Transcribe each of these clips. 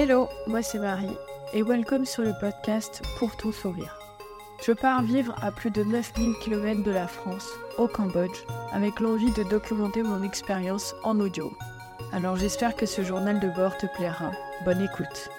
Hello, moi c'est Marie et welcome sur le podcast Pour ton sourire. Je pars vivre à plus de 9000 km de la France, au Cambodge, avec l'envie de documenter mon expérience en audio. Alors j'espère que ce journal de bord te plaira. Bonne écoute.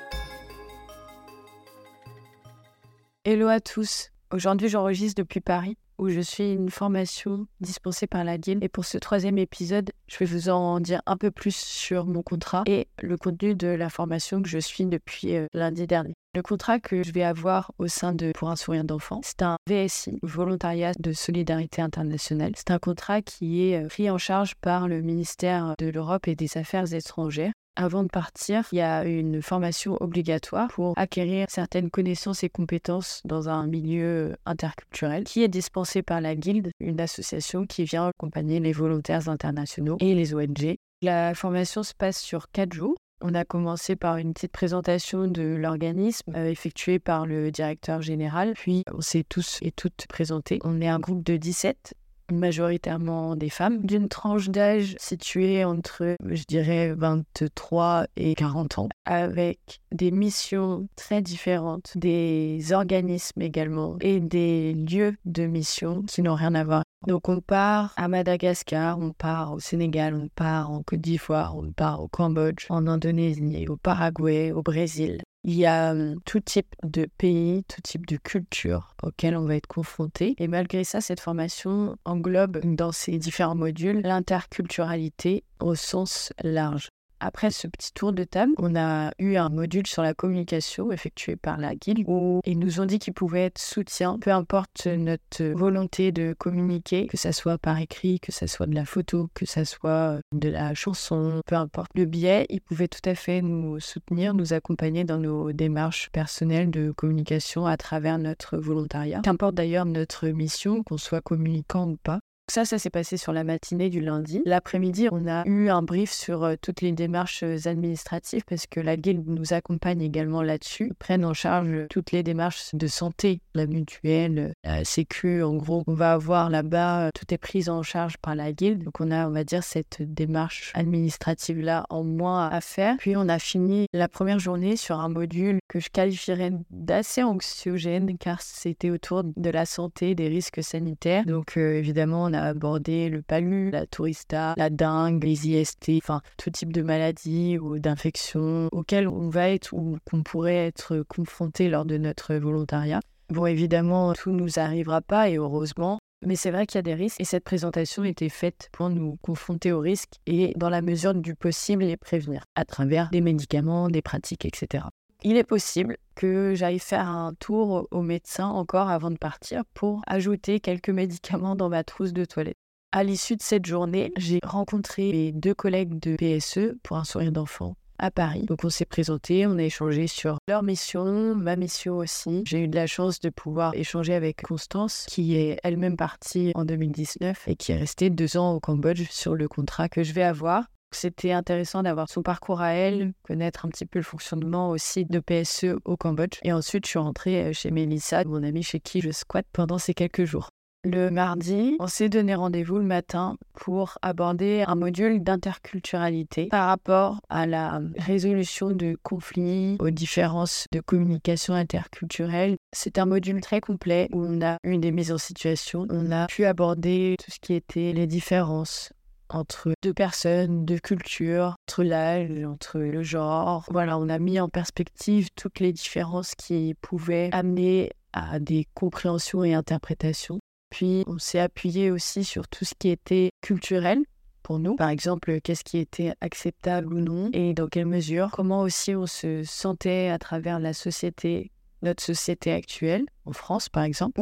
Hello à tous. Aujourd'hui j'enregistre depuis Paris où je suis une formation dispensée par la Guilde. Et pour ce troisième épisode, je vais vous en dire un peu plus sur mon contrat et le contenu de la formation que je suis depuis euh, lundi dernier. Le contrat que je vais avoir au sein de Pour un sourire d'enfant, c'est un VSI, Volontariat de Solidarité Internationale. C'est un contrat qui est euh, pris en charge par le ministère de l'Europe et des Affaires étrangères avant de partir, il y a une formation obligatoire pour acquérir certaines connaissances et compétences dans un milieu interculturel qui est dispensée par la Guilde, une association qui vient accompagner les volontaires internationaux et les ONG. La formation se passe sur quatre jours. On a commencé par une petite présentation de l'organisme euh, effectuée par le directeur général, puis on s'est tous et toutes présentés. On est un groupe de 17 majoritairement des femmes, d'une tranche d'âge située entre, je dirais, 23 et 40 ans, avec des missions très différentes, des organismes également et des lieux de mission qui n'ont rien à voir. Donc on part à Madagascar, on part au Sénégal, on part en Côte d'Ivoire, on part au Cambodge, en Indonésie, au Paraguay, au Brésil, il y a tout type de pays, tout type de culture auquel on va être confronté. Et malgré ça, cette formation englobe dans ses différents modules l'interculturalité au sens large. Après ce petit tour de table, on a eu un module sur la communication effectué par la guilde où ils nous ont dit qu'ils pouvaient être soutien, peu importe notre volonté de communiquer, que ça soit par écrit, que ça soit de la photo, que ça soit de la chanson, peu importe le biais, ils pouvaient tout à fait nous soutenir, nous accompagner dans nos démarches personnelles de communication à travers notre volontariat. Qu'importe d'ailleurs notre mission, qu'on soit communicant ou pas. Ça, ça s'est passé sur la matinée du lundi. L'après-midi, on a eu un brief sur euh, toutes les démarches euh, administratives parce que la guilde nous accompagne également là-dessus, prennent en charge toutes les démarches de santé, la mutuelle, la sécu. En gros, on va avoir là-bas, euh, tout est pris en charge par la guilde. Donc on a, on va dire, cette démarche administrative-là en moins à faire. Puis on a fini la première journée sur un module que je qualifierais d'assez anxiogène car c'était autour de la santé, des risques sanitaires. Donc évidemment, on a aborder le palu, la tourista, la dengue, les IST, enfin tout type de maladies ou d'infections auxquelles on va être ou qu'on pourrait être confronté lors de notre volontariat. Bon, évidemment, tout nous arrivera pas et heureusement, mais c'est vrai qu'il y a des risques et cette présentation était faite pour nous confronter aux risques et dans la mesure du possible les prévenir à travers des médicaments, des pratiques, etc il est possible que j'aille faire un tour au médecin encore avant de partir pour ajouter quelques médicaments dans ma trousse de toilette. À l'issue de cette journée, j'ai rencontré mes deux collègues de PSE pour un sourire d'enfant à Paris. Donc on s'est présenté, on a échangé sur leur mission, ma mission aussi. J'ai eu de la chance de pouvoir échanger avec Constance, qui est elle-même partie en 2019 et qui est restée deux ans au Cambodge sur le contrat que je vais avoir. C'était intéressant d'avoir son parcours à elle, connaître un petit peu le fonctionnement aussi de PSE au Cambodge. Et ensuite, je suis rentrée euh, chez Mélissa, mon amie chez qui je squatte pendant ces quelques jours. Le mardi, on s'est donné rendez-vous le matin pour aborder un module d'interculturalité par rapport à la résolution de conflits, aux différences de communication interculturelle. C'est un module très complet où on a eu des mises en situation, on a pu aborder tout ce qui était les différences entre deux personnes, deux cultures, entre l'âge, entre le genre. Voilà, on a mis en perspective toutes les différences qui pouvaient amener à des compréhensions et interprétations. Puis on s'est appuyé aussi sur tout ce qui était culturel pour nous. Par exemple, qu'est-ce qui était acceptable ou non et dans quelle mesure. Comment aussi on se sentait à travers la société, notre société actuelle, en France par exemple,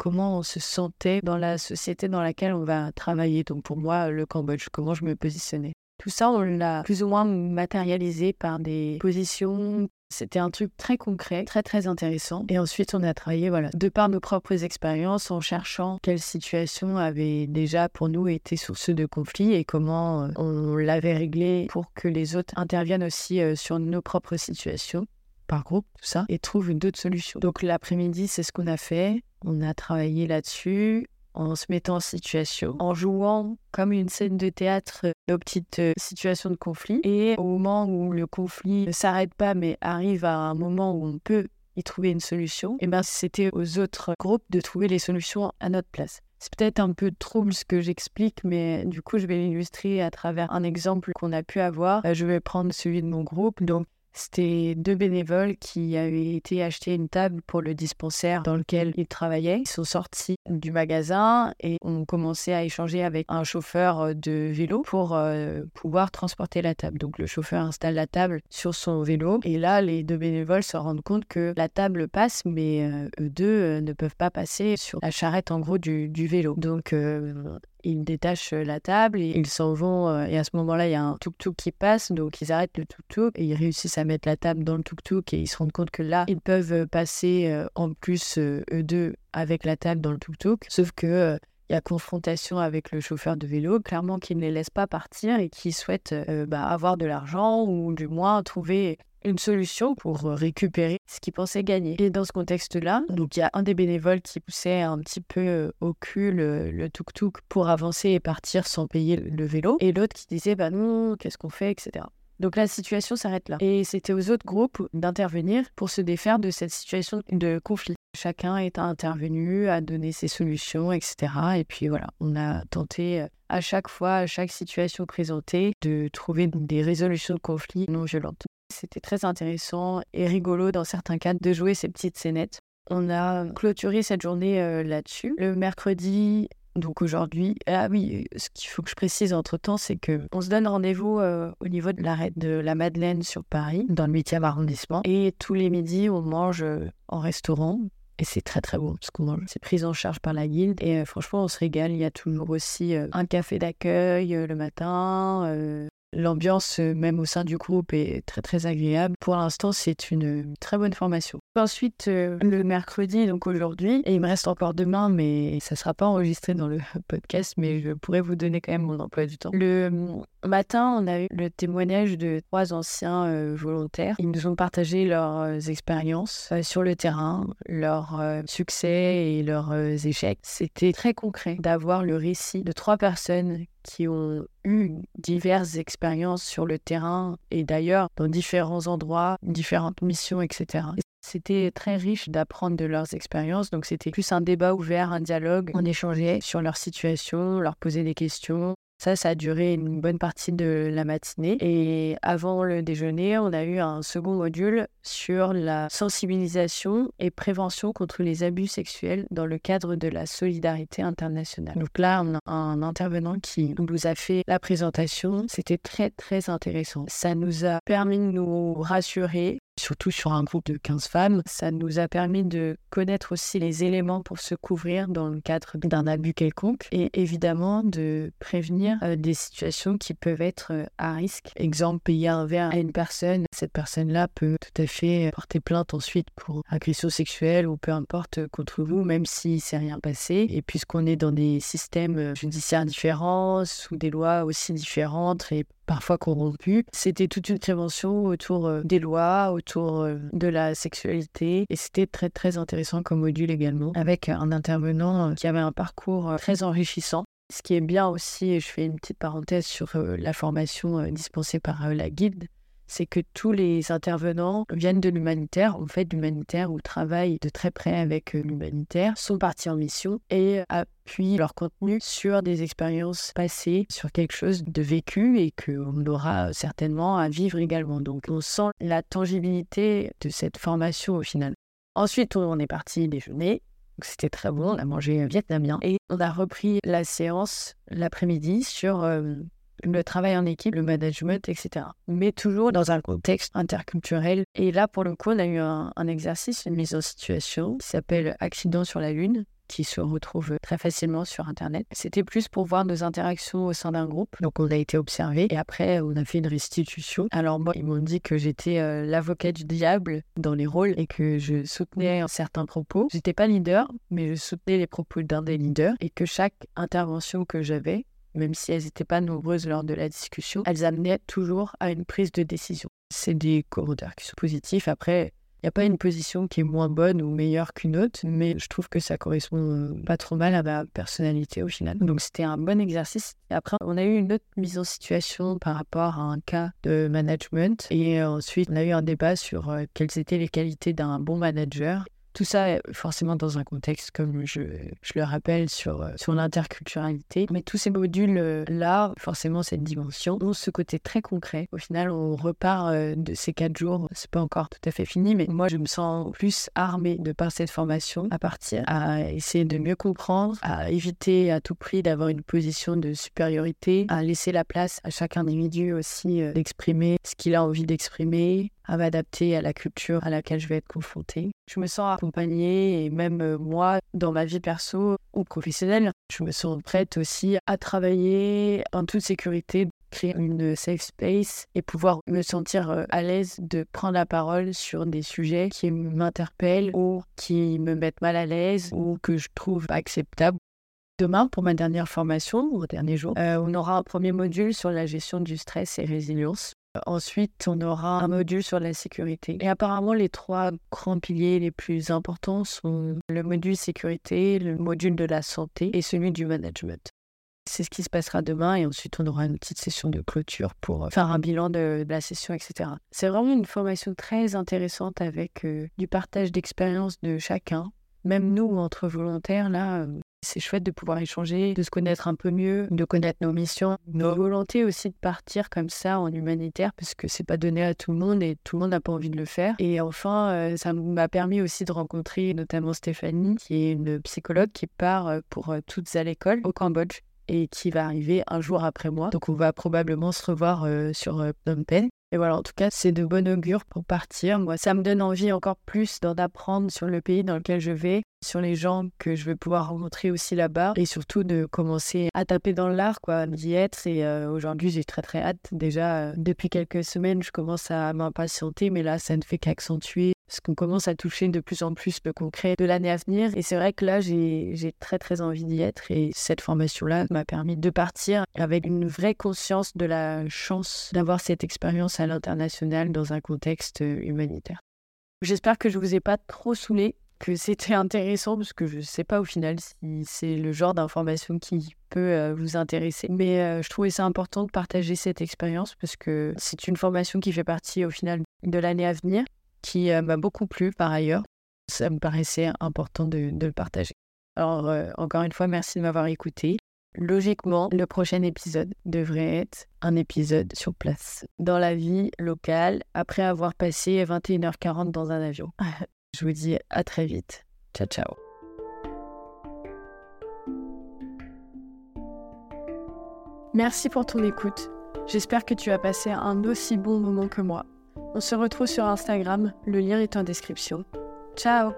comment on se sentait dans la société dans laquelle on va travailler. Donc pour moi, le Cambodge, comment je me positionnais. Tout ça, on l'a plus ou moins matérialisé par des positions. C'était un truc très concret, très très intéressant. Et ensuite, on a travaillé, voilà, de par nos propres expériences, en cherchant quelle situation avait déjà pour nous été source de conflit et comment euh, on l'avait réglé pour que les autres interviennent aussi euh, sur nos propres situations par groupe, tout ça, et trouvent d'autres solutions. Donc l'après-midi, c'est ce qu'on a fait. On a travaillé là-dessus. en se mettant en situation, en jouant comme une scène de théâtre nos petites euh, situations de conflit. Et au moment où le conflit ne s'arrête pas, mais arrive à un moment où on peut y trouver une solution, et eh ben c'était aux autres groupes de trouver les solutions à notre place. C'est peut-être un peu trouble ce que j'explique, mais du coup, je vais l'illustrer à travers un exemple qu'on a pu avoir. Euh, je vais prendre celui de mon groupe. Donc, c'était deux bénévoles qui avaient été acheter une table pour le dispensaire dans lequel ils travaillaient. Ils sont sortis du magasin et ont commencé à échanger avec un chauffeur euh, de vélo pour euh, pouvoir transporter la table. Donc le chauffeur installe la table sur son vélo et là les deux bénévoles se rendent compte que la table passe mais euh, eux deux ne peuvent pas passer sur la charrette en gros du, du vélo. Donc ils détachent la table et ils s'en vont. Et à ce moment-là, il y a un tuk-tuk qui passe, donc ils arrêtent le tuk-tuk et ils réussissent à mettre la table dans le tuk-tuk et ils se rendent compte que là, ils peuvent passer en plus eux deux avec la table dans le tuk-tuk. Sauf que il y a confrontation avec le chauffeur de vélo, clairement qu'il ne les laisse pas partir et qui souhaite bah, avoir de l'argent ou du moins trouver une solution pour récupérer ce qu'il pensait gagner. Et dans ce contexte-là, donc il y a un des bénévoles qui poussait un petit peu au cul le, tuk-tuk pour avancer et partir sans payer le vélo, et l'autre qui disait bah non, qu'est-ce qu'on fait, etc. Donc la situation s'arrête là. Et c'était aux autres groupes d'intervenir pour se défaire de cette situation de conflit. Chacun est intervenu, a donné ses solutions, etc. Et puis voilà, on a tenté à chaque fois, à chaque situation présentée, de trouver des résolutions de conflits non violentes. C'était très intéressant et rigolo dans certains cas de jouer ces petites scénettes. On a clôturé cette journée euh, là-dessus. Le mercredi, donc aujourd'hui, ah oui, ce qu'il faut que je précise entre temps, c'est que on se donne rendez-vous euh, au niveau de l'arrêt de la Madeleine sur Paris, dans le 8e arrondissement. Et tous les midis, on mange euh, en restaurant. Et c'est très très bon ce qu'on mange. C'est pris en charge par la guilde. Et franchement, on se régale. Il y a toujours aussi un café d'accueil le matin, L'ambiance, euh, même au sein du groupe, est très très agréable. Pour l'instant, c'est une très bonne formation. Ensuite, euh, le mercredi, donc aujourd'hui, et il me reste encore demain, mais ça ne sera pas enregistré dans le podcast, mais je pourrais vous donner quand même mon emploi du temps. Matin, on a eu le témoignage de trois anciens euh, volontaires. Ils nous ont partagé leurs expériences sur le terrain, leurs succès et leurs échecs. C'était très concret d'avoir le récit de trois personnes qui ont eu diverses expériences sur le terrain et d'ailleurs dans différents endroits, différentes missions, etc. C'était très riche d'apprendre de leurs expériences, donc c'était plus un débat ouvert, un dialogue. On échangeait sur leur situation, leur posait des questions, ça, ça a duré une bonne partie de la matinée. Et avant le déjeuner, on a eu un second module sur la sensibilisation et prévention contre les abus sexuels dans le cadre de la solidarité internationale. Donc là, on a un intervenant qui nous a fait la présentation. C'était très, très intéressant. Ça nous a permis de nous rassurer surtout sur un groupe de 15 femmes. Ça nous a permis de connaître aussi les éléments pour se couvrir dans le cadre d'un abus quelconque et évidemment de prévenir euh, des situations qui peuvent être euh, à risque. Exemple, payer un verre à une personne, cette personne-là peut tout à fait porter plainte ensuite pour agression sexuelle ou peu importe euh, contre vous, même si c'est rien passé. Et puisqu'on est dans des systèmes judiciaires différents, sous des lois aussi différentes et parfois corrompus. C'était toute une prévention autour euh, des lois, autour euh, de la sexualité. Et c'était très, très intéressant comme module également, avec un intervenant euh, qui avait un parcours très enrichissant. Ce qui est bien aussi, et je fais une petite parenthèse sur la formation dispensée par la guide, c'est que tous les intervenants viennent de l'humanitaire, ont fait l'humanitaire ou travaillent de très près avec euh, l'humanitaire, sont partis en mission et appuient leur contenu sur des expériences passées, sur quelque chose de vécu et qu'on aura certainement à vivre également. Donc on sent la tangibilité de cette formation au final. Ensuite, on est parti déjeuner. C'était très bon, on a mangé vietnamien et on a repris la séance l'après-midi sur euh, le travail en équipe, le management, etc. Mais toujours dans un contexte interculturel. Et là, pour le coup, on a eu un, exercice, une mise en situation qui s'appelle Accident sur la Lune qui se retrouve très facilement sur Internet. C'était plus pour voir nos interactions au sein d'un groupe. Donc, on a été observé et après, on a fait une restitution. Alors, moi, ils m'ont dit que j'étais euh, l'avocat du diable dans les rôles et que je soutenais certains propos. J'étais pas leader, mais je soutenais les propos d'un des leaders et que chaque intervention que j'avais, même si elles n'étaient pas nombreuses lors de la discussion, elles amenaient toujours à une prise de décision. C'est des commentaires qui sont positifs. Après, Il n'y a pas une position qui est moins bonne ou meilleure qu'une autre, mais je trouve que ça correspond euh, pas trop mal à ma personnalité au final. Donc c'était un bon exercice. Après, on a eu une autre mise en situation par rapport à un cas de management. Et ensuite, on a eu un débat sur euh, quelles étaient les qualités d'un bon manager. Tout ça, forcément, dans un contexte, comme je, le rappelle, sur, euh, sur l'interculturalité. Mais tous ces modules-là, forcément, cette dimension, ont ce côté très concret. Au final, on repart euh, de ces quatre jours. C'est pas encore tout à fait fini, mais moi, je me sens plus armée de par cette formation à partir, à essayer de mieux comprendre, à éviter à tout prix d'avoir une position de supériorité, à laisser la place à chaque individu aussi euh, d'exprimer ce qu'il a envie d'exprimer, à m'adapter à la culture à laquelle je vais être confrontée. Je me sens accompagnée et même euh, moi, dans ma vie perso ou professionnelle, je me sens prête aussi à travailler en toute sécurité, créer une safe space et pouvoir me sentir euh, à l'aise de prendre la parole sur des sujets qui m'interpellent ou qui me mettent mal à l'aise ou que je trouve acceptables. Demain, pour ma dernière formation, au dernier jour, euh, on aura un premier module sur la gestion du stress et résilience. Ensuite, on aura un module sur la sécurité. Et apparemment, les trois grands piliers les plus importants sont le module sécurité, le module de la santé et celui du management. C'est ce qui se passera demain et ensuite on aura une petite session de clôture pour faire un bilan de, la session, etc. C'est vraiment une formation très intéressante avec euh, du partage d'expérience de chacun. Même nous, entre volontaires, là, euh, c'est chouette de pouvoir échanger, de se connaître un peu mieux, de connaître nos missions, nos volontés aussi de partir comme ça en humanitaire parce que c'est pas donné à tout le monde et tout le monde n'a pas envie de le faire. Et enfin, euh, ça m'a permis aussi de rencontrer notamment Stéphanie, qui est une psychologue qui part euh, pour euh, toutes à l'école au Cambodge et qui va arriver un jour après moi. Donc on va probablement se revoir sur Phnom Penh. Et voilà, en tout cas, c'est de bon augure pour partir. Moi, ça me donne envie encore plus d'en apprendre sur le pays dans lequel je vais, sur les gens que je vais pouvoir rencontrer aussi là-bas, et surtout de commencer à taper dans l'art, quoi, d'y être. Et euh, aujourd'hui, j'ai très très hâte. Déjà, euh, depuis quelques semaines, je commence à m'impatienter, mais là, ça ne fait qu'accentuer parce qu'on commence à toucher de plus en plus le concret de l'année à venir. Et c'est vrai que là, j'ai très très envie d'y être. Et cette formation-là m'a permis de partir avec une vraie conscience de la chance d'avoir cette expérience à l'international dans un contexte euh, humanitaire. J'espère que je vous ai pas trop saoulé, que c'était intéressant, parce que je ne sais pas au final si c'est le genre d'information qui peut euh, vous intéresser. Mais euh, je trouvais ça important de partager cette expérience, parce que c'est une formation qui fait partie au final de l'année à venir qui euh, m'a beaucoup plu par ailleurs. Ça me paraissait important de, le partager. Alors, encore une fois, merci de m'avoir écouté. Logiquement, le prochain épisode devrait être un épisode sur place, dans la vie locale, après avoir passé 21h40 dans un avion. Je vous dis à très vite. Ciao, ciao. Merci pour ton écoute. J'espère que tu as passé un aussi bon moment que moi. On se retrouve sur Instagram, le lien est en description. Ciao